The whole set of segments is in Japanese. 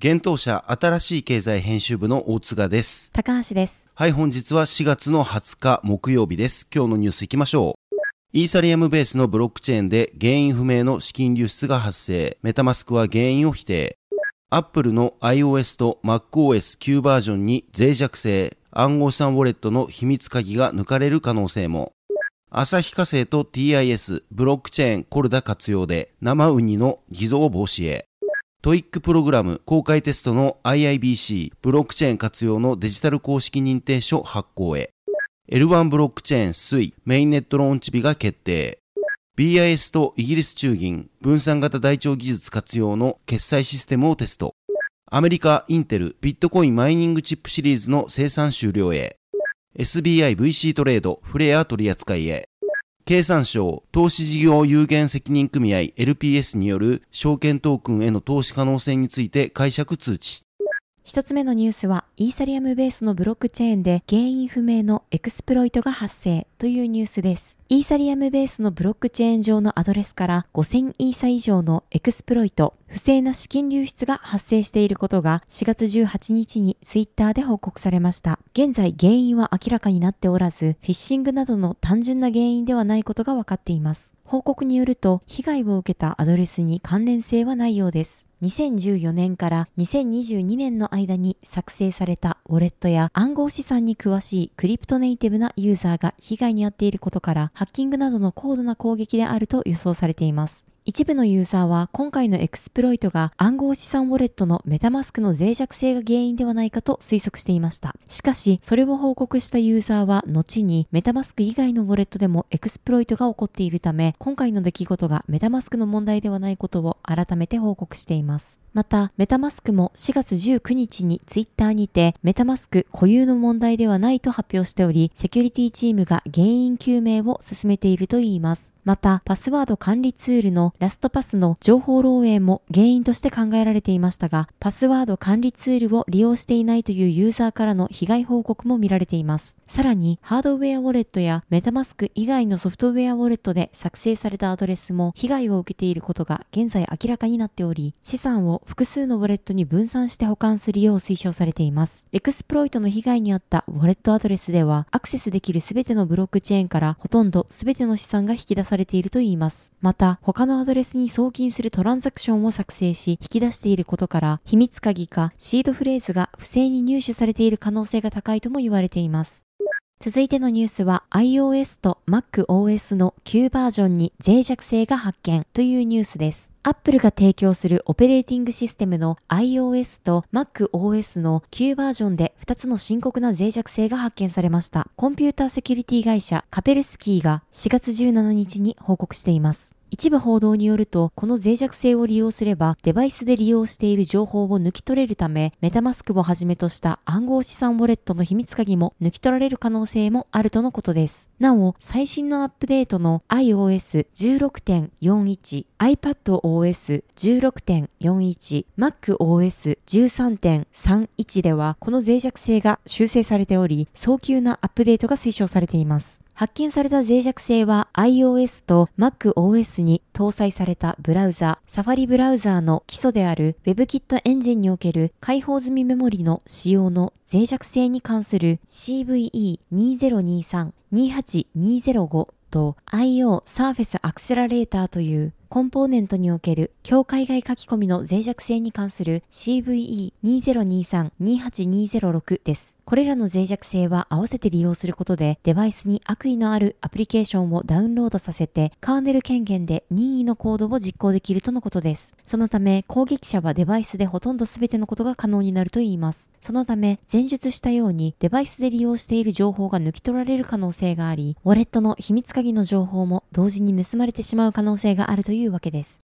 現当社新しい経済編集部の大津賀です。高橋です。はい、本日は4月の20日木曜日です。今日のニュース行きましょう。イーサリアムベースのブロックチェーンで原因不明の資金流出が発生。メタマスクは原因を否定。アップルの iOS と MacOS9 バージョンに脆弱性、暗号資産ウォレットの秘密鍵が抜かれる可能性も。旭化成と TIS、ブロックチェーン Corda 活用で生ウニの偽造防止へ。 TOEIC プログラム公開テストの IIBC ブロックチェーン活用のデジタル公式認定書発行へ。L1 ブロックチェーン Sui メインネットローンチ日が決定。BIS とイギリス中銀分散型台帳技術活用の決済システムをテスト。アメリカインテルビットコインマイニングチップシリーズの生産終了へ。SBIVC トレードフレア取扱いへ。経産省投資事業有限責任組合 LPS による証券トークンへの投資可能性について解釈通知。一つ目のニュースは、イーサリアムベースのブロックチェーンで原因不明のエクスプロイトが発生というニュースです。イーサリアムベースのブロックチェーン上のアドレスから5000イーサ以上のエクスプロイト、不正な資金流出が発生していることが4月18日にツイッターで報告されました。現在原因は明らかになっておらず、フィッシングなどの単純な原因ではないことが分かっています。報告によると、被害を受けたアドレスに関連性はないようです。2014年から2022年の間に作成されたウォレットや暗号資産に詳しいクリプトネイティブなユーザーが被害に遭っていることからハッキングなどの高度な攻撃であると予想されています。一部のユーザーは今回のエクスプロイトが暗号資産ウォレットのメタマスクの脆弱性が原因ではないかと推測していました。しかし、それを報告したユーザーは後にメタマスク以外のウォレットでもエクスプロイトが起こっているため、今回の出来事がメタマスクの問題ではないことを改めて報告しています。また、メタマスクも4月19日にツイッターにて、メタマスク固有の問題ではないと発表しており、セキュリティチームが原因究明を進めているといいます。また、パスワード管理ツールのラストパスの情報漏洩も原因として考えられていましたが、パスワード管理ツールを利用していないというユーザーからの被害報告も見られています。さらに、ハードウェアウォレットやメタマスク以外のソフトウェアウォレットで作成されたアドレスも被害を受けていることが現在明らかになっており、資産を複数のウォレットに分散して保管するよう推奨されています。エクスプロイトの被害に遭ったウォレットアドレスでは、アクセスできるすべてのブロックチェーンからほとんどすべての資産が引き出されているといいます。また、他のアドレスに送金するトランザクションを作成し、引き出していることから、秘密鍵かシードフレーズが不正に入手されている可能性が高いとも言われています。続いてのニュースは iOS と MacOS の旧バージョンに脆弱性が発見というニュースです。Apple が提供するオペレーティングシステムの iOS と MacOS の旧バージョンで2つの深刻な脆弱性が発見されました。コンピューターセキュリティ会社カペルスキーが4月17日に報告しています。一部報道によると、この脆弱性を利用すれば、デバイスで利用している情報を抜き取れるため、メタマスクをはじめとした暗号資産ウォレットの秘密鍵も抜き取られる可能性もあるとのことです。なお、最新のアップデートの iOS16.41、iPadOS 16.41、MacOS 13.31では、この脆弱性が修正されており、早急なアップデートが推奨されています。発見された脆弱性は iOS と MacOS に搭載されたブラウザ、サファリブラウザーの基礎である WebKit エンジンにおける開放済みメモリの使用の脆弱性に関する CVE2023-28205 と IO Surface Accelerator というコンポーネントにおける境界外書き込みの脆弱性に関する CVE2023-28206 です。これらの脆弱性は合わせて利用することでデバイスに悪意のあるアプリケーションをダウンロードさせてカーネル権限で任意のコードを実行できるとのことです。そのため攻撃者はデバイスでほとんど全てのことが可能になるといいます。そのため前述したようにデバイスで利用している情報が抜き取られる可能性があり、ウォレットの秘密鍵の情報も同時に盗まれてしまう可能性があるといういうわけです。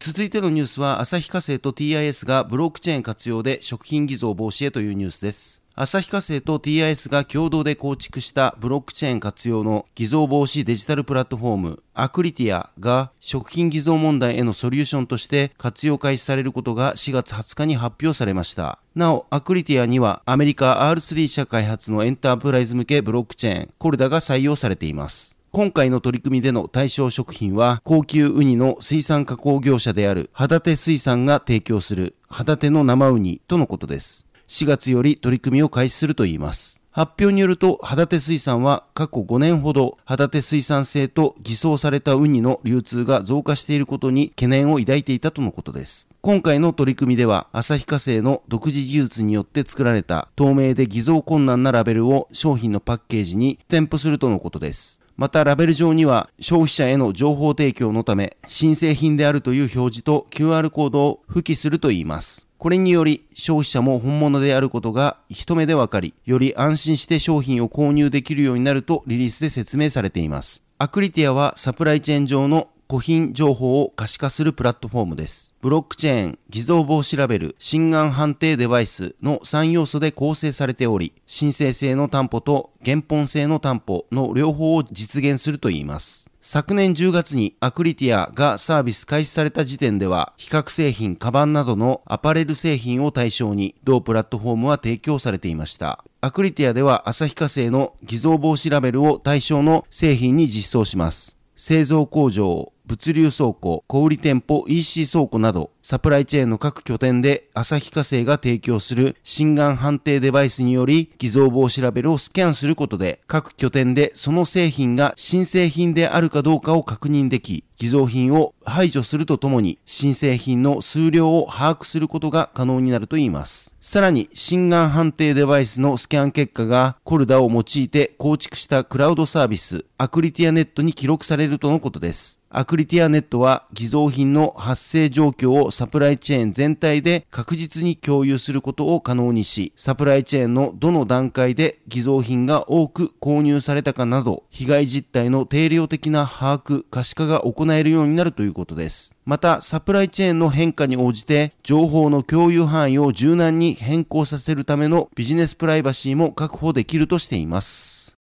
続いてのニュースは、旭化成と TIS がブロックチェーン活用で食品偽造防止へというニュースです。旭化成と TIS が共同で構築したブロックチェーン活用の偽造防止デジタルプラットフォームアクリティアが食品偽造問題へのソリューションとして活用開始されることが4月20日に発表されました。なお、アクリティアにはアメリカ R3 社開発のエンタープライズ向けブロックチェーンコルダが採用されています。今回の取り組みでの対象食品は、高級ウニの水産加工業者である肌手水産が提供する肌手の生ウニとのことです。4月より取り組みを開始するといいます。発表によると、肌手水産は過去5年ほど、肌手水産製と偽装されたウニの流通が増加していることに懸念を抱いていたとのことです。今回の取り組みでは、旭化成の独自技術によって作られた透明で偽造困難なラベルを商品のパッケージに添付するとのことです。またラベル上には消費者への情報提供のため新製品であるという表示と QR コードを付記するといいます。これにより消費者も本物であることが一目でわかり、より安心して商品を購入できるようになるとリリースで説明されています。アクリティアはサプライチェーン上の古品情報を可視化するプラットフォームです。ブロックチェーン、偽造防止ラベル、心眼判定デバイスの3要素で構成されており、申請性の担保と原本性の担保の両方を実現するといいます。昨年10月にアクリティアがサービス開始された時点では、比較製品、カバンなどのアパレル製品を対象に、同プラットフォームは提供されていました。アクリティアでは旭化成の偽造防止ラベルを対象の製品に実装します。製造工場、物流倉庫、小売店舗、EC 倉庫など、サプライチェーンの各拠点で旭化成が提供する心眼判定デバイスにより偽造防止ラベルをスキャンすることで各拠点でその製品が新製品であるかどうかを確認でき偽造品を排除するとともに新製品の数量を把握することが可能になるといいます。さらに、心眼判定デバイスのスキャン結果がコルダを用いて構築したクラウドサービス、アクリティアネットに記録されるとのことです。アクリティアネットは偽造品の発生状況をサプライチェーン全体で確実に共有することを可能にし、サプライチェーンのどの段階で偽造品が多く購入されたかなど、被害実態の定量的な把握、可視化が行えるようになるということです。また、サプライチェーンの変化に応じて、情報の共有範囲を柔軟に変更させるためのビジネスプライバシーも確保できるとしています。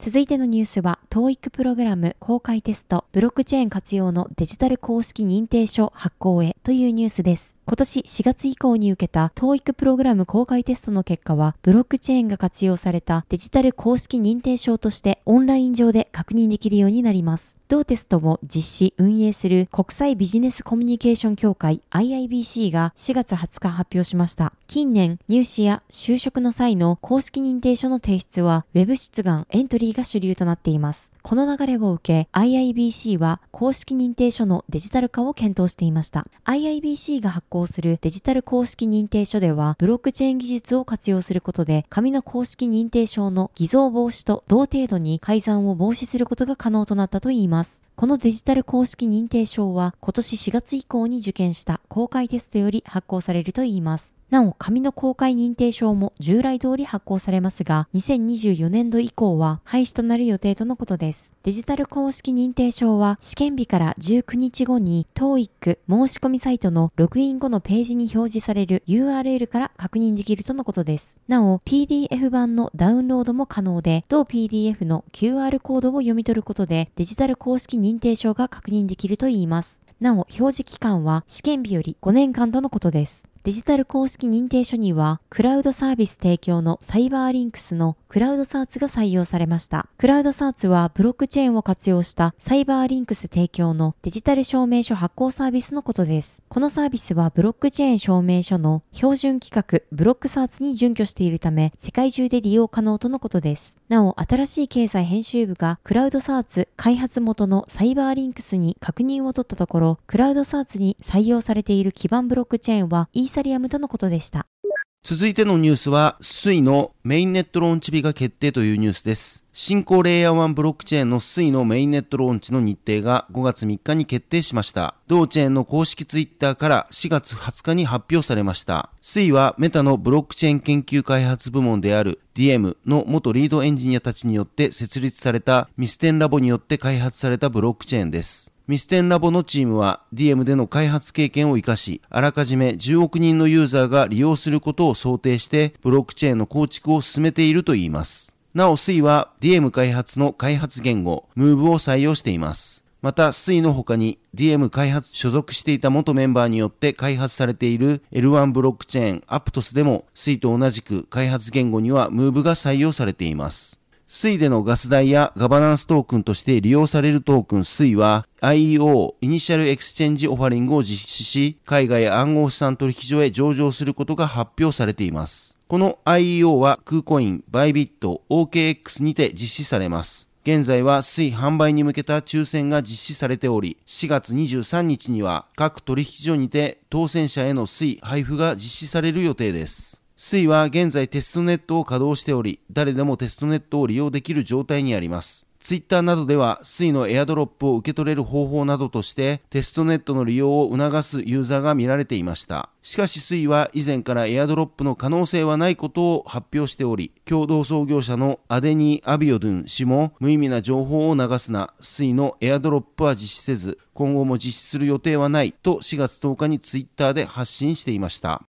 続いてのニュースは、TOEIC プログラム公開テスト、ブロックチェーン活用のデジタル公式認定書発行へというニュースです。今年4月以降に受けた TOEIC プログラム公開テストの結果は、ブロックチェーンが活用されたデジタル公式認定証としてオンライン上で確認できるようになります。同テストを実施、運営する国際ビジネスコミュニケーション協会 IIBC が4月20日発表しました。近年、入試や就職の際の公式認定書の提出は Web 出願エントリーが主流となっています。この流れを受け、IIBC は公式認定書のデジタル化を検討していました。IIBC が発行するデジタル公式認定書では、ブロックチェーン技術を活用することで、紙の公式認定証の偽造防止と同程度に改ざんを防止することが可能となったといいます。ます。このデジタル公式認定証は今年4月以降に受験した公開テストより発行されるといいます。なお、紙の公開認定証も従来通り発行されますが、2024年度以降は廃止となる予定とのことです。デジタル公式認定証は試験日から19日後に TOEIC 申し込みサイトのログイン後のページに表示される URL から確認できるとのことです。なお、PDF 版のダウンロードも可能で、同 PDF の QR コードを読み取ることでデジタル公式認定証が確認できるといいます。なお、表示期間は試験日より5年間とのことです。デジタル公式認定書には、クラウドサービス提供のサイバーリンクスのクラウドサーツが採用されました。クラウドサーツはブロックチェーンを活用したサイバーリンクス提供のデジタル証明書発行サービスのことです。このサービスはブロックチェーン証明書の標準規格ブロックサーツに準拠しているため、世界中で利用可能とのことです。なお、新しい経済編集部がクラウドサーツ開発元のサイバーリンクスに確認を取ったところ、クラウドサーツに採用されている基盤ブロックチェーンはイーサリアムとのことでした。続いてのニュースは、 SUI のメインネットローンチ日が決定というニュースです。新興レイヤー1ブロックチェーンの SUI のメインネットローンチの日程が5月3日に決定しました。同チェーンの公式ツイッターから4月20日に発表されました。 SUI はメタのブロックチェーン研究開発部門である DM の元リードエンジニアたちによって設立されたミステンラボによって開発されたブロックチェーンです。ミステンラボのチームは Diem での開発経験を活かし、あらかじめ10億人のユーザーが利用することを想定して、ブロックチェーンの構築を進めているといいます。なお、SUI は DM 開発の開発言語、MOVE を採用しています。また、SUI の他に DM 開発所属していた元メンバーによって開発されている L1 ブロックチェーン Aptos でも SUI と同じく開発言語には MOVE が採用されています。 SUI でのガス代やガバナンストークンとして利用されるトークン SUI は IEO イニシャルエクスチェンジオファリングを実施し、海外暗号資産取引所へ上場することが発表されています。この IEO はクーコイン、バイビット、OKX にて実施されます。現在は SUI販売に向けた抽選が実施されており、4月23日には各取引所にて当選者への水配布が実施される予定です。水は現在テストネットを稼働しており、誰でもテストネットを利用できる状態にあります。ツイッターなどでは水のエアドロップを受け取れる方法などとしてテストネットの利用を促すユーザーが見られていました。しかし水は以前からエアドロップの可能性はないことを発表しており、共同創業者のアデニー・アビオドゥン氏も無意味な情報を流すな、水のエアドロップは実施せず、今後も実施する予定はないと4月10日にツイッターで発信していました。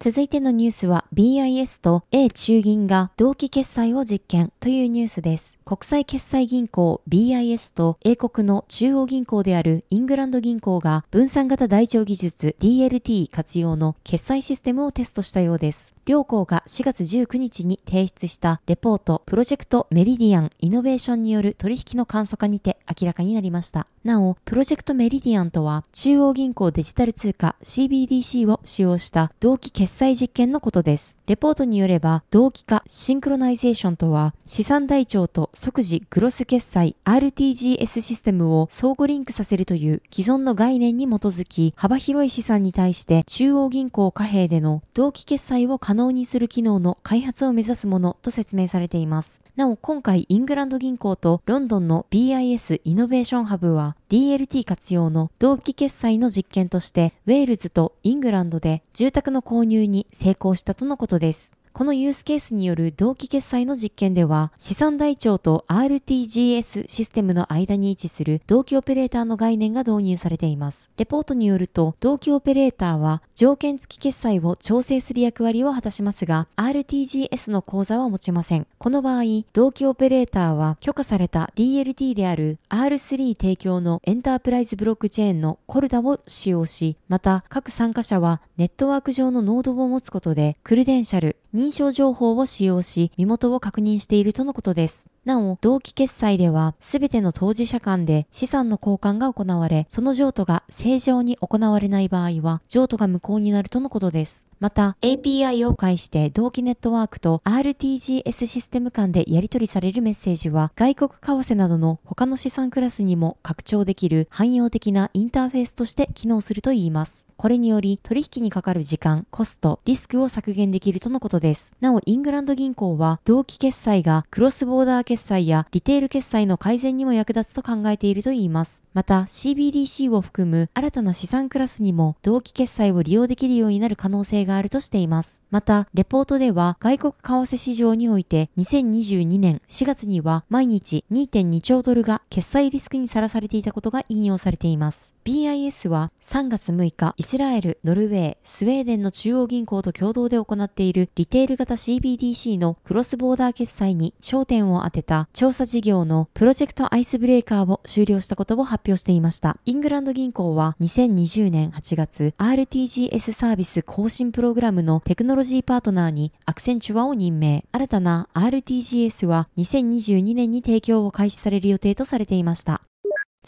続いてのニュースは BIS と A 中銀が同期決済を実験というニュースです。国際決済銀行 BIS と英国の中央銀行であるイングランド銀行が分散型台帳技術 DLT 活用の決済システムをテストしたようです。両行が4月19日に提出したレポートプロジェクトメリディアンイノベーションによる取引の簡素化にて明らかになりました。なお、プロジェクトメリディアンとは中央銀行デジタル通貨 CBDC を使用した同期決済実験のことです。レポートによれば同期化シンクロナイゼーションとは資産台帳と即時グロス決済 RTGS システムを相互リンクさせるという既存の概念に基づき幅広い資産に対して中央銀行貨幣での同期決済を可能にする機能の開発を目指すものと説明されています。なお今回イングランド銀行とロンドンの BIS イノベーションハブは DLT 活用の同期決済の実験としてウェールズとイングランドで住宅の購入に成功したとのことです。このユースケースによる同期決済の実験では、資産台帳と RTGS システムの間に位置する同期オペレーターの概念が導入されています。レポートによると、同期オペレーターは条件付き決済を調整する役割を果たしますが、RTGS の口座は持ちません。この場合、同期オペレーターは許可された DLT である R3 提供のエンタープライズブロックチェーンのコルダを使用し、また各参加者はネットワーク上のノードを持つことで、クルデンシャル、認証情報を使用し、身元を確認しているとのことです。なお、同期決済では、すべての当事者間で資産の交換が行われ、その譲渡が正常に行われない場合は、譲渡が無効になるとのことです。また、API を介して同期ネットワークと RTGS システム間でやり取りされるメッセージは、外国為替などの他の資産クラスにも拡張できる汎用的なインターフェースとして機能するといいます。これにより取引にかかる時間、コスト、リスクを削減できるとのことです。なお、イングランド銀行は同期決済がクロスボーダー決済やリテール決済の改善にも役立つと考えているといいます。また、CBDC を含む新たな資産クラスにも同期決済を利用できるようになる可能性があるとしています。また、レポートでは外国為替市場において2022年4月には毎日2.2兆ドルが決済リスクにさらされていたことが引用されています。BIS は3月6日、イスラエル、ノルウェー、スウェーデンの中央銀行と共同で行っているリテール型 CBDC のクロスボーダー決済に焦点を当てた調査事業のプロジェクトアイスブレーカーを終了したことを発表していました。イングランド銀行は2020年8月、RTGS サービス更新プログラムのテクノロジーパートナーにアクセンチュアを任命。新たな RTGS は2022年に提供を開始される予定とされていました。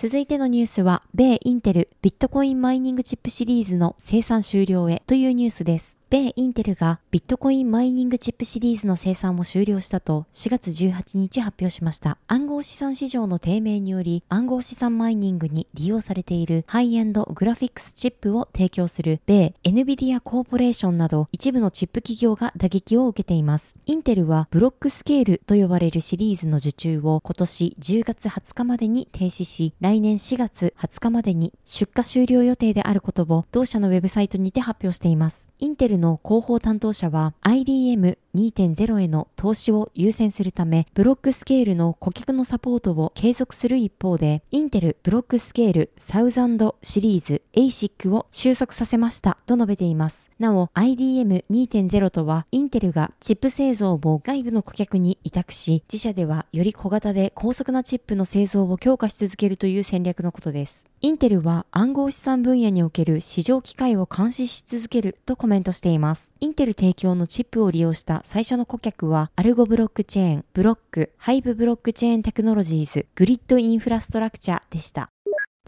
続いてのニュースは、米インテルビットコインマイニングチップシリーズの生産終了へというニュースです。米インテルがビットコインマイニングチップシリーズの生産を終了したと4月18日発表しました。暗号資産市場の低迷により暗号資産マイニングに利用されているハイエンドグラフィックスチップを提供する米 NVIDIA コーポレーションなど一部のチップ企業が打撃を受けています。インテルはブロックスケールと呼ばれるシリーズの受注を今年10月20日までに停止し、来年4月20日までに出荷終了予定であることを同社のウェブサイトにて発表しています。インテルの広報担当者は IDM 2.0への投資を優先するため、ブロックスケールの顧客のサポートを継続する一方で、インテルブロックスケールサウザンドシリーズ ASIC を収束させましたと述べています。なお、IDM2.0 とは、インテルがチップ製造を外部の顧客に委託し、自社ではより小型で高速なチップの製造を強化し続けるという戦略のことです。インテルは暗号資産分野における市場機会を監視し続けるとコメントしています。インテル提供のチップを利用した最初の顧客は、アルゴブロックチェーン、ブロック、ハイブブロックチェーンテクノロジーズ、グリッドインフラストラクチャーでした。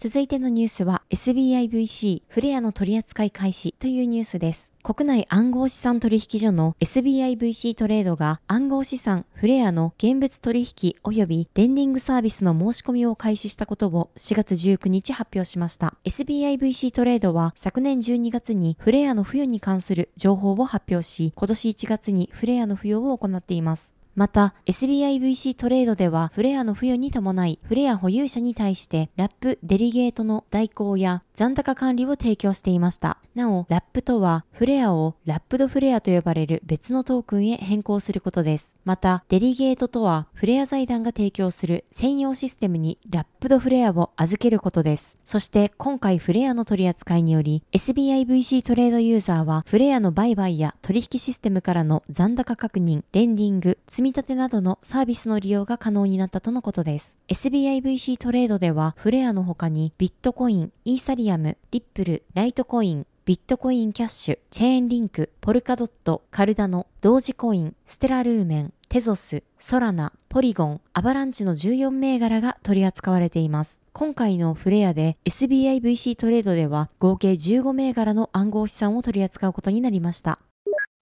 続いてのニュースは SBIVC フレアの取扱い開始というニュースです。国内暗号資産取引所の SBIVC トレードが暗号資産フレアの現物取引及びレンディングサービスの申し込みを開始したことを4月19日発表しました。SBIVC トレードは昨年12月にフレアの付与に関する情報を発表し、今年1月にフレアの付与を行っています。また、SBIVC トレードでは、フレアの付与に伴い、フレア保有者に対して、ラップデリゲートの代行や残高管理を提供していました。なお、ラップとは、フレアをラップドフレアと呼ばれる別のトークンへ変更することです。また、デリゲートとは、フレア財団が提供する専用システムにラップドフレアを預けることです。そして、今回フレアの取り扱いにより、SBIVC トレードユーザーは、フレアの売買や取引システムからの残高確認、レンディング、積み立てなどのサービスの利用が可能になったとのことです。SBIVC トレードでは、フレアの他にビットコイン、イーサリアム、リップル、ライトコイン、ビットコインキャッシュ、チェーンリンク、ポルカドット、カルダノ、同時コイン、ステラルーメン、テゾス、ソラナ、ポリゴン、アバランチの14銘柄が取り扱われています。今回のフレアで SBIVC トレードでは合計15銘柄の暗号資産を取り扱うことになりました。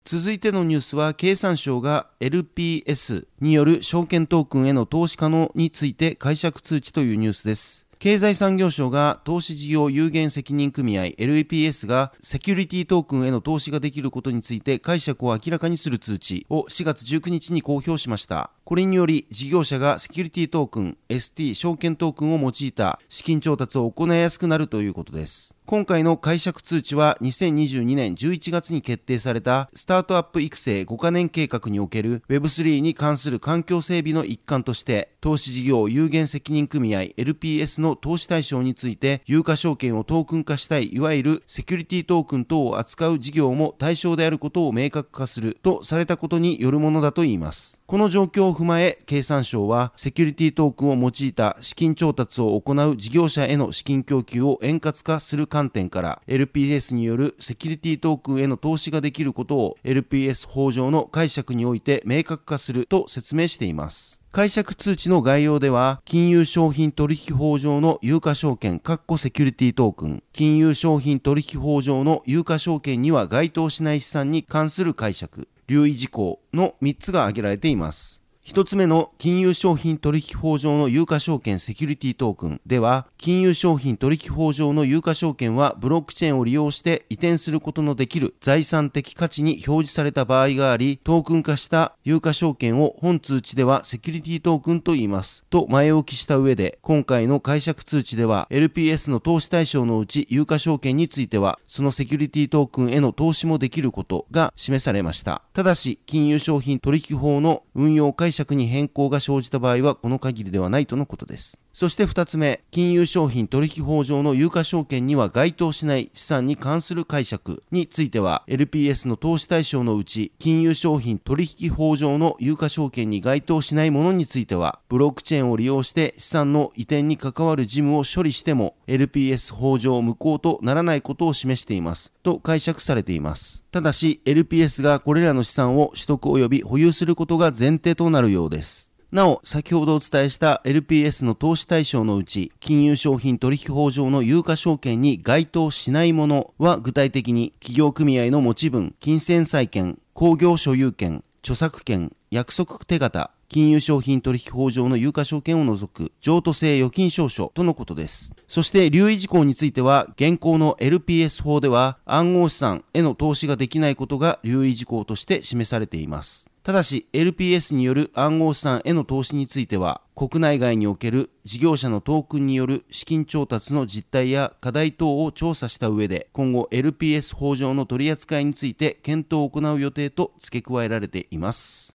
続いてのニュースは経産省が LPS による証券トークンへの投資可能について解釈通知というニュースです経済産業省が投資事業有限責任組合 LPS がセキュリティトークンへの投資ができることについて解釈を明らかにする通知を4月19日に公表しました。これにより事業者がセキュリティトークン ST 証券トークンを用いた資金調達を行いやすくなるということです。今回の解釈通知は2022年11月に決定されたスタートアップ育成5カ年計画における Web3 に関する環境整備の一環として投資事業有限責任組合 LPS の投資対象について有価証券をトークン化したいいわゆるセキュリティトークン等を扱う事業も対象であることを明確化するとされたことによるものだといいます。この状況を踏まえ、経産省はセキュリティトークンを用いた資金調達を行う事業者への資金供給を円滑化する観点から LPS によるセキュリティトークンへの投資ができることを LPS 法上の解釈において明確化すると説明しています。解釈通知の概要では、金融商品取引法上の有価証券、括弧セキュリティトークン、金融商品取引法上の有価証券には該当しない資産に関する解釈、留意事項の3つが挙げられています。一つ目の金融商品取引法上の有価証券セキュリティトークンでは、金融商品取引法上の有価証券はブロックチェーンを利用して移転することのできる財産的価値に表示された場合があり、トークン化した有価証券を本通知ではセキュリティトークンと言います。と前置きした上で、今回の解釈通知では LPS の投資対象のうち有価証券については、そのセキュリティトークンへの投資もできることが示されました。ただし、金融商品取引法の運用解釈釈に変更が生じた場合はこの限りではないとのことです。そして2つ目、金融商品取引法上の有価証券には該当しない資産に関する解釈については、LPS の投資対象のうち、金融商品取引法上の有価証券に該当しないものについては、ブロックチェーンを利用して資産の移転に関わる事務を処理しても、LPS 法上無効とならないことを示しています。と解釈されています。ただし、LPS がこれらの資産を取得及び保有することが前提となるようです。なお、先ほどお伝えした LPS の投資対象のうち、金融商品取引法上の有価証券に該当しないものは具体的に企業組合の持ち分、金銭債権、工業所有権、著作権、約束手形、金融商品取引法上の有価証券を除く譲渡性預金証書とのことです。そして留意事項については、現行の LPS 法では暗号資産への投資ができないことが留意事項として示されています。ただし LPS による暗号資産への投資については国内外における事業者のトークンによる資金調達の実態や課題等を調査した上で今後 LPS 法上の取り扱いについて検討を行う予定と付け加えられています。